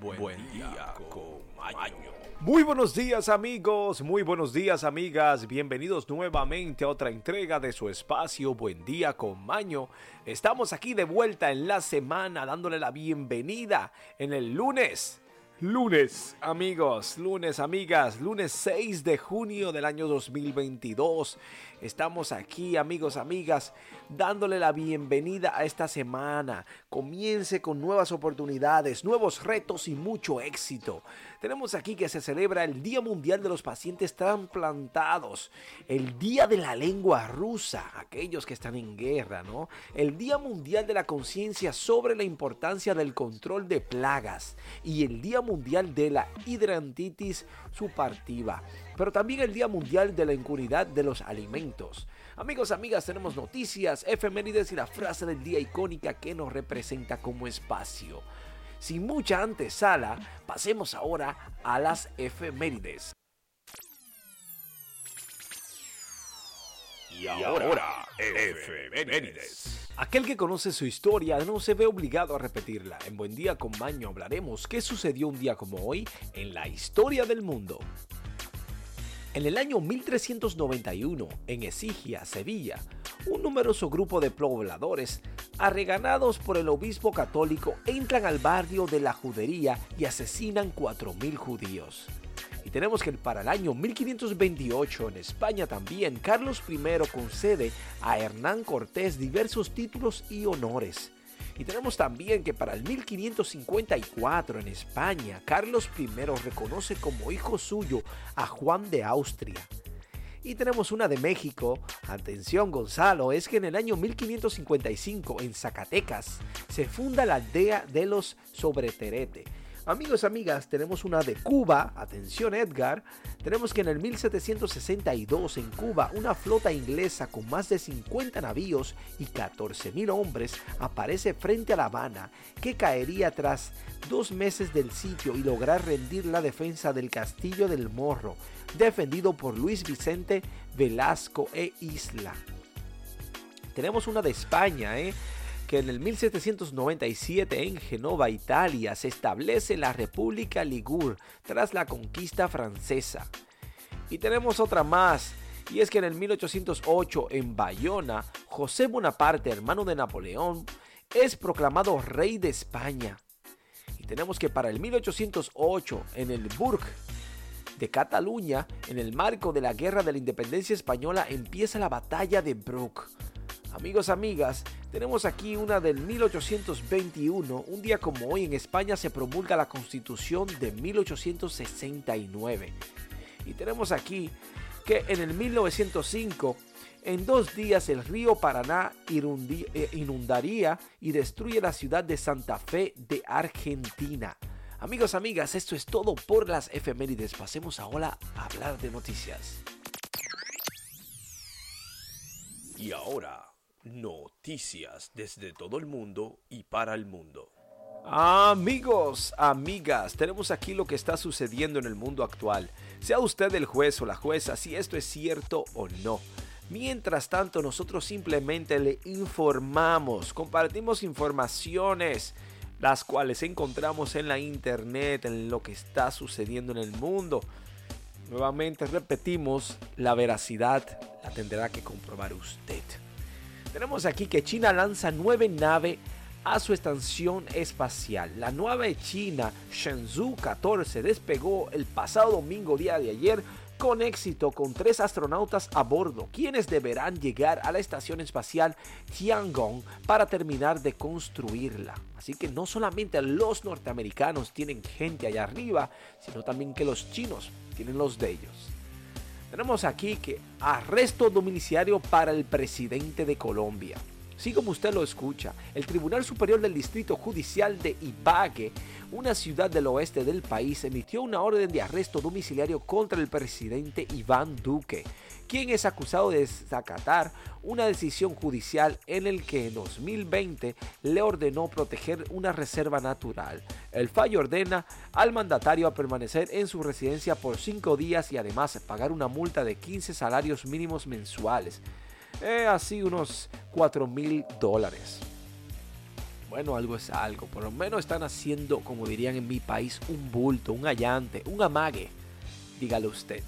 Buen, día. Muy buenos días amigos, muy buenos días amigas, bienvenidos nuevamente a otra entrega de su espacio Buen día con Maño. Estamos aquí de vuelta en la semana dándole la bienvenida en el lunes Lunes, amigos, lunes, amigas, lunes 6 de junio del año 2022. Estamos aquí, amigos, amigas, dándole la bienvenida a esta semana. Comience con nuevas oportunidades, nuevos retos y mucho éxito. Tenemos aquí que se celebra el Día Mundial de los Pacientes Transplantados, el Día de la Lengua Rusa, aquellos que están en guerra, ¿no? El Día Mundial de la Conciencia sobre la importancia del control de plagas y el Día Mundial de la Hidrantitis Supartiva, pero también el Día Mundial de la Incuridad de los Alimentos. Amigos, amigas, tenemos noticias, efemérides y la frase del día icónica que nos representa como espacio. Sin mucha antesala, pasemos ahora a las efemérides. Y ahora, efemérides. Aquel que conoce su historia no se ve obligado a repetirla. En Buen Día con Maño hablaremos qué sucedió un día como hoy en la historia del mundo. En el año 1391, en Esigia, Sevilla, un numeroso grupo de pobladores, arreganados por el obispo católico, entran al barrio de la judería y asesinan 4.000 judíos. Y tenemos que para el año 1528 en España también Carlos I concede a Hernán Cortés diversos títulos y honores. Y tenemos también que para el 1554 en España Carlos I reconoce como hijo suyo a Juan de Austria. Y tenemos una de México, atención Gonzalo, es que en el año 1555 en Zacatecas se funda la aldea de los Sobreterete Amigos, amigas, tenemos una de Cuba, atención Edgar, tenemos que en el 1762 en Cuba una flota inglesa con más de 50 navíos y 14.000 hombres aparece frente a La Habana, que caería tras dos meses del sitio y lograr rendir la defensa del castillo del Morro, defendido por Luis Vicente Velasco e Isla. Tenemos una de España, ¿eh? Que en el 1797 en Genova, Italia, se establece la República Ligur tras la conquista francesa. Y tenemos otra más, y es que en el 1808 en Bayona, José Bonaparte, hermano de Napoleón, es proclamado rey de España. Y tenemos que para el 1808 en el Burg de Cataluña, en el marco de la Guerra de la Independencia Española, empieza la batalla de Bruck Amigos, amigas, tenemos aquí una del 1821. Un día como hoy en España se promulga la Constitución de 1869. Y tenemos aquí que en el 1905, en dos días el río Paraná eh, inundaría y destruye la ciudad de Santa Fe de Argentina. Amigos, amigas, esto es todo por las efemérides. Pasemos ahora a hablar de noticias. Y ahora Noticias desde todo el mundo y para el mundo. Amigos, amigas, tenemos aquí lo que está sucediendo en el mundo actual. Sea usted el juez o la jueza si esto es cierto o no. Mientras tanto, nosotros simplemente le informamos, compartimos informaciones, las cuales encontramos en la internet, en lo que está sucediendo en el mundo. Nuevamente repetimos, la veracidad la tendrá que comprobar usted. Tenemos aquí que China lanza nueve naves a su estación espacial. La nueva China Shenzhou 14 despegó el pasado domingo día de ayer con éxito con tres astronautas a bordo, quienes deberán llegar a la estación espacial Tiangong para terminar de construirla. Así que no solamente los norteamericanos tienen gente allá arriba, sino también que los chinos tienen los de ellos. Tenemos aquí que arresto domiciliario para el presidente de Colombia. Sí, como usted lo escucha, el Tribunal Superior del Distrito Judicial de Ibague, una ciudad del oeste del país, emitió una orden de arresto domiciliario contra el presidente Iván Duque, quien es acusado de desacatar una decisión judicial en el que en 2020 le ordenó proteger una reserva natural. El fallo ordena al mandatario a permanecer en su residencia por cinco días y además pagar una multa de 15 salarios mínimos mensuales. Eh, así unos 4 mil dólares. bueno, algo es algo. Por lo menos están haciendo, como dirían en mi país, un bulto, un allante, un amague. Dígalo usted.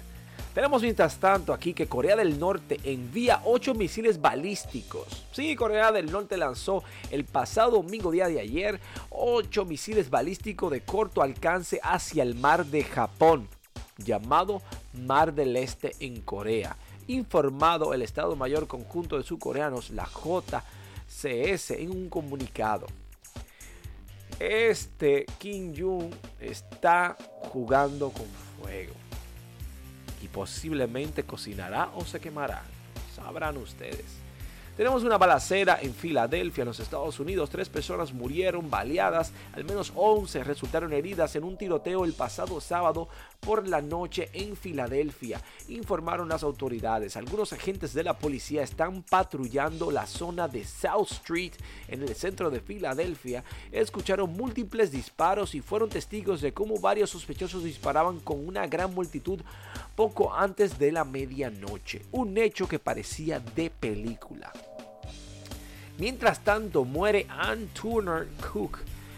Tenemos mientras tanto aquí que Corea del Norte envía 8 misiles balísticos. Sí, Corea del Norte lanzó el pasado domingo día de ayer 8 misiles balísticos de corto alcance hacia el mar de Japón, llamado Mar del Este en Corea. Informado el Estado Mayor Conjunto de Surcoreanos, la JCS, en un comunicado. Este Kim Jong está jugando con fuego y posiblemente cocinará o se quemará. Sabrán ustedes. Tenemos una balacera en Filadelfia, en los Estados Unidos. Tres personas murieron baleadas, al menos 11 resultaron heridas en un tiroteo el pasado sábado por la noche en Filadelfia, informaron las autoridades. Algunos agentes de la policía están patrullando la zona de South Street en el centro de Filadelfia. Escucharon múltiples disparos y fueron testigos de cómo varios sospechosos disparaban con una gran multitud poco antes de la medianoche. Un hecho que parecía de película. Mientras tanto, muere Ann Turner Cook,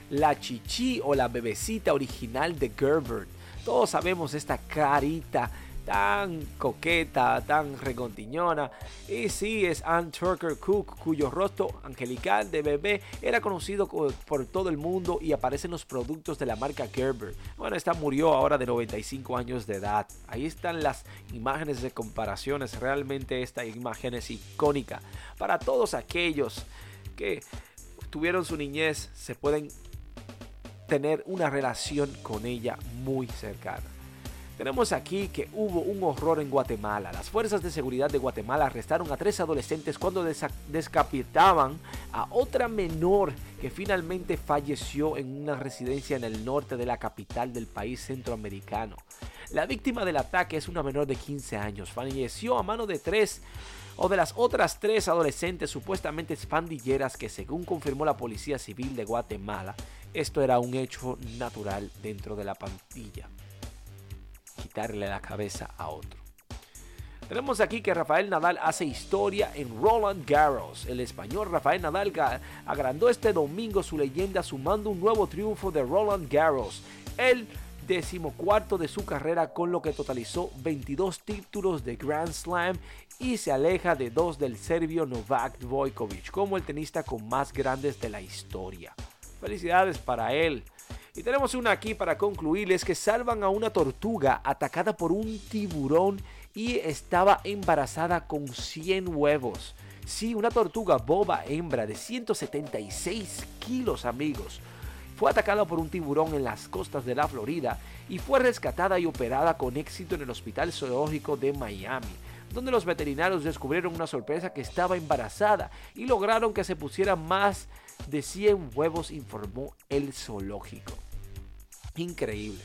la chichi o la bebecita original de Gerber. Todos sabemos esta carita tan coqueta, tan recontiñona. Y sí, es Ann Turner Cook, cuyo rostro angelical de bebé era conocido por todo el mundo y aparece en los productos de la marca Gerber. Bueno, esta murió ahora de 95 años de edad. Ahí están las imágenes de comparaciones. Realmente esta imagen es icónica. Para todos aquellos que tuvieron su niñez, se pueden tener una relación con ella muy cercana. Tenemos aquí que hubo un horror en Guatemala. Las fuerzas de seguridad de Guatemala arrestaron a tres adolescentes cuando descapitaban a otra menor que finalmente falleció en una residencia en el norte de la capital del país centroamericano. La víctima del ataque es una menor de 15 años. Falleció a mano de tres o de las otras tres adolescentes supuestamente pandilleras que según confirmó la Policía Civil de Guatemala, esto era un hecho natural dentro de la pandilla quitarle la cabeza a otro. Tenemos aquí que Rafael Nadal hace historia en Roland Garros. El español Rafael Nadal agrandó este domingo su leyenda sumando un nuevo triunfo de Roland Garros, el decimocuarto de su carrera con lo que totalizó 22 títulos de Grand Slam y se aleja de dos del serbio Novak Djokovic como el tenista con más grandes de la historia. Felicidades para él. Y tenemos una aquí para concluirles que salvan a una tortuga atacada por un tiburón y estaba embarazada con 100 huevos. Sí, una tortuga boba hembra de 176 kilos amigos. Fue atacada por un tiburón en las costas de la Florida y fue rescatada y operada con éxito en el Hospital Zoológico de Miami, donde los veterinarios descubrieron una sorpresa que estaba embarazada y lograron que se pusiera más de 100 huevos, informó el zoológico. Increíble.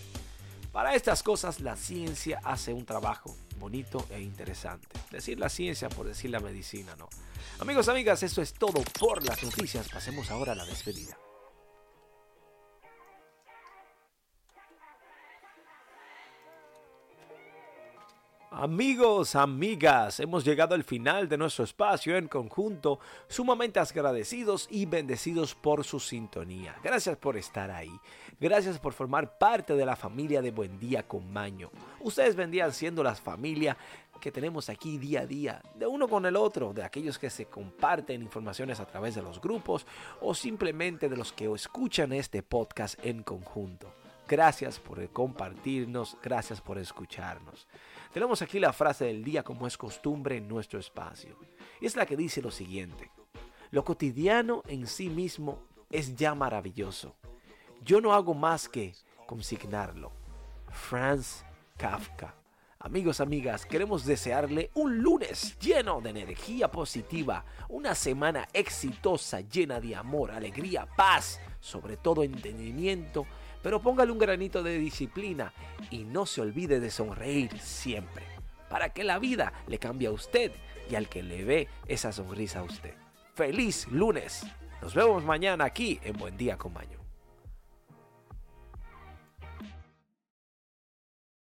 Para estas cosas la ciencia hace un trabajo bonito e interesante. Decir la ciencia por decir la medicina, no. Amigos, amigas, eso es todo por las noticias. Pasemos ahora a la despedida. Amigos, amigas, hemos llegado al final de nuestro espacio en conjunto, sumamente agradecidos y bendecidos por su sintonía. Gracias por estar ahí. Gracias por formar parte de la familia de Buen Día con Maño. Ustedes vendrían siendo la familia que tenemos aquí día a día, de uno con el otro, de aquellos que se comparten informaciones a través de los grupos o simplemente de los que escuchan este podcast en conjunto. Gracias por compartirnos, gracias por escucharnos. Tenemos aquí la frase del día como es costumbre en nuestro espacio. Y es la que dice lo siguiente. Lo cotidiano en sí mismo es ya maravilloso. Yo no hago más que consignarlo. Franz Kafka. Amigos, amigas, queremos desearle un lunes lleno de energía positiva, una semana exitosa, llena de amor, alegría, paz, sobre todo entendimiento pero póngale un granito de disciplina y no se olvide de sonreír siempre, para que la vida le cambie a usted y al que le ve esa sonrisa a usted. Feliz lunes. Nos vemos mañana aquí en Buen Día con Maño.